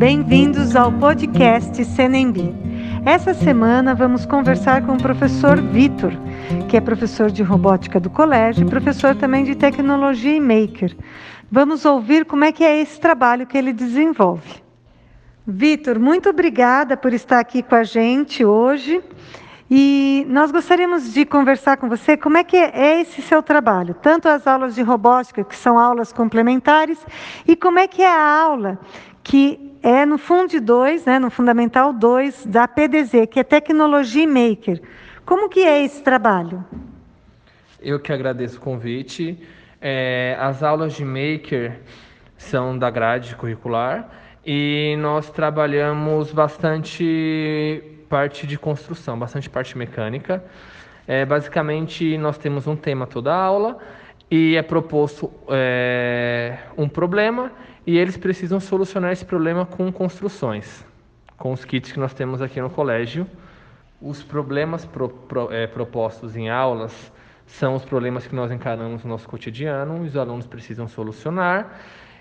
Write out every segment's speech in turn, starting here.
Bem-vindos ao podcast Senembi. Essa semana vamos conversar com o professor Vitor, que é professor de robótica do colégio e professor também de tecnologia e maker. Vamos ouvir como é que é esse trabalho que ele desenvolve. Vitor, muito obrigada por estar aqui com a gente hoje. E nós gostaríamos de conversar com você como é que é esse seu trabalho, tanto as aulas de robótica, que são aulas complementares, e como é que é a aula que é no Fundo 2, né, no Fundamental 2 da PDZ, que é Tecnologia Maker. Como que é esse trabalho? Eu que agradeço o convite. É, as aulas de Maker são da grade curricular e nós trabalhamos bastante parte de construção, bastante parte mecânica. É, basicamente, nós temos um tema toda a aula e é proposto é, um problema e eles precisam solucionar esse problema com construções, com os kits que nós temos aqui no colégio. Os problemas pro, pro, é, propostos em aulas são os problemas que nós encaramos no nosso cotidiano os alunos precisam solucionar.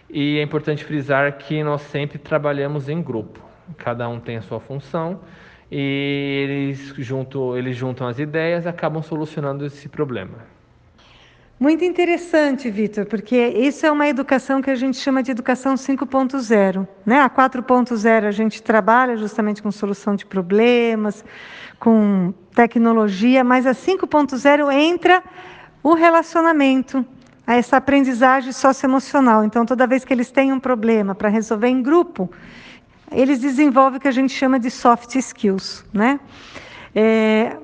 E é importante frisar que nós sempre trabalhamos em grupo, cada um tem a sua função e eles, junto, eles juntam as ideias acabam solucionando esse problema. Muito interessante, Vitor, porque isso é uma educação que a gente chama de educação 5.0. Né? A 4.0 a gente trabalha justamente com solução de problemas, com tecnologia, mas a 5.0 entra o relacionamento, essa aprendizagem socioemocional. Então, toda vez que eles têm um problema para resolver em grupo, eles desenvolvem o que a gente chama de soft skills. Né? É,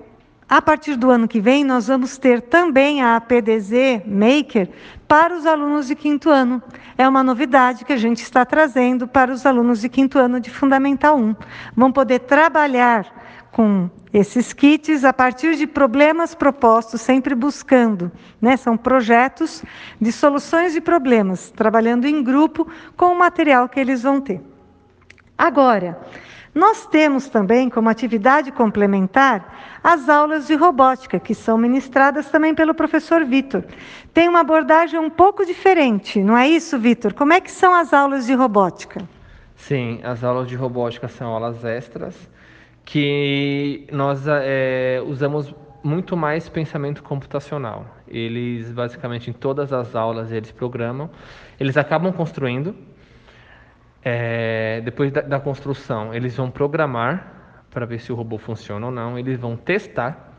a partir do ano que vem, nós vamos ter também a PDZ Maker para os alunos de quinto ano. É uma novidade que a gente está trazendo para os alunos de quinto ano de Fundamental 1. Vão poder trabalhar com esses kits a partir de problemas propostos, sempre buscando. Né? São projetos de soluções de problemas, trabalhando em grupo com o material que eles vão ter. Agora, nós temos também como atividade complementar as aulas de robótica, que são ministradas também pelo professor Vitor. Tem uma abordagem um pouco diferente, não é isso, Vitor? Como é que são as aulas de robótica? Sim, as aulas de robótica são aulas extras que nós é, usamos muito mais pensamento computacional. Eles basicamente em todas as aulas eles programam, eles acabam construindo é, depois da, da, construção, eles vão programar para ver se o robô funciona ou não. Eles vão testar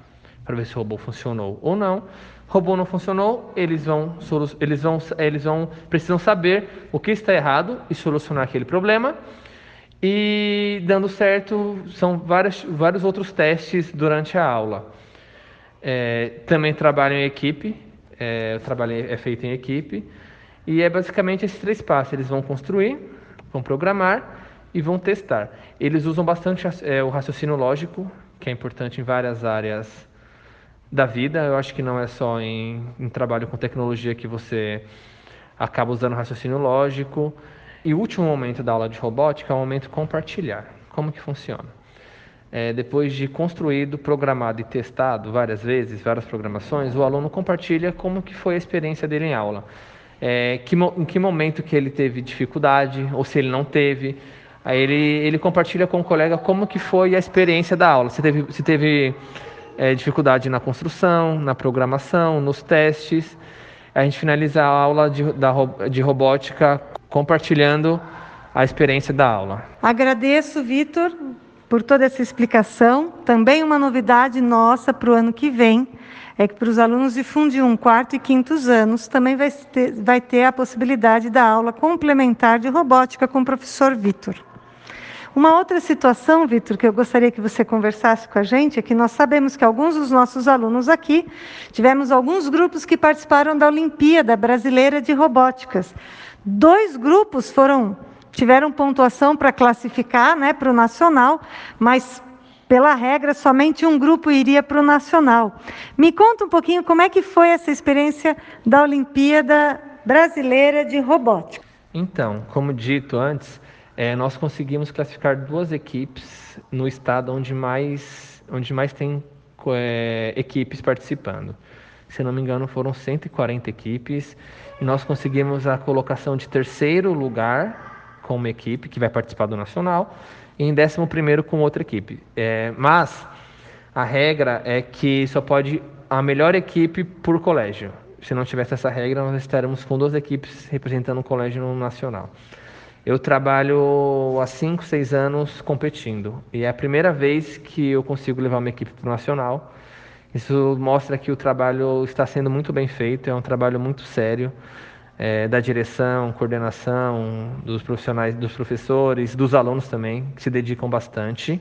para ver se o robô funcionou ou não. O robô não funcionou, eles vão, eles vão, eles vão precisam saber o que está errado e solucionar aquele problema. E dando certo, são vários outros testes durante a aula. É, também trabalho em equipe, é, o trabalho é feito em equipe. E é basicamente esses três passos: eles vão construir, vão programar e vão testar. Eles usam bastante é, o raciocínio lógico, que é importante em várias áreas da vida. Eu acho que não é só em, em trabalho com tecnologia que você acaba usando raciocínio lógico. E o último momento da aula de robótica é o momento compartilhar. Como que funciona? É, depois de construído, programado e testado várias vezes, várias programações, o aluno compartilha como que foi a experiência dele em aula é, que, em que momento que ele teve dificuldade ou se ele não teve. Aí ele, ele compartilha com o colega como que foi a experiência da aula, se teve, se teve é, dificuldade na construção, na programação, nos testes. A gente finaliza a aula de, da, de robótica compartilhando a experiência da aula. Agradeço, Vitor, por toda essa explicação. Também uma novidade nossa para o ano que vem é que para os alunos de Fundo 1, quarto e quintos anos, também vai ter, vai ter a possibilidade da aula complementar de robótica com o professor Vitor. Uma outra situação, Vitor, que eu gostaria que você conversasse com a gente, é que nós sabemos que alguns dos nossos alunos aqui, tivemos alguns grupos que participaram da Olimpíada Brasileira de Robóticas. Dois grupos foram tiveram pontuação para classificar né, para o nacional, mas pela regra, somente um grupo iria para o nacional. Me conta um pouquinho como é que foi essa experiência da Olimpíada Brasileira de Robótica. Então, como dito antes, é, nós conseguimos classificar duas equipes no estado onde mais, onde mais tem é, equipes participando. Se não me engano, foram 140 equipes e nós conseguimos a colocação de terceiro lugar com uma equipe que vai participar do nacional e em décimo primeiro com outra equipe. É, mas a regra é que só pode a melhor equipe por colégio. Se não tivesse essa regra, nós estaremos com duas equipes representando o colégio no nacional. Eu trabalho há 5, 6 anos competindo e é a primeira vez que eu consigo levar uma equipe para o nacional. Isso mostra que o trabalho está sendo muito bem feito, é um trabalho muito sério é, da direção, coordenação, dos profissionais, dos professores, dos alunos também, que se dedicam bastante.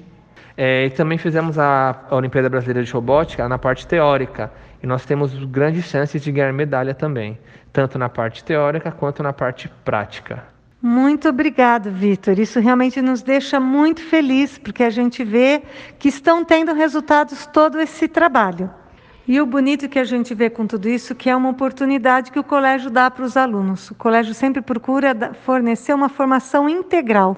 É, e também fizemos a, a Olimpíada Brasileira de Robótica na parte teórica e nós temos grandes chances de ganhar medalha também, tanto na parte teórica quanto na parte prática. Muito obrigado, Vitor. Isso realmente nos deixa muito feliz, porque a gente vê que estão tendo resultados todo esse trabalho. E o bonito que a gente vê com tudo isso, que é uma oportunidade que o colégio dá para os alunos. O colégio sempre procura fornecer uma formação integral.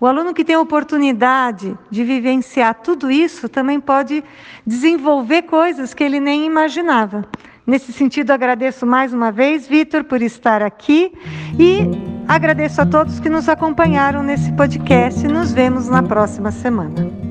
O aluno que tem a oportunidade de vivenciar tudo isso também pode desenvolver coisas que ele nem imaginava. Nesse sentido, agradeço mais uma vez, Vitor, por estar aqui e agradeço a todos que nos acompanharam nesse podcast. Nos vemos na próxima semana.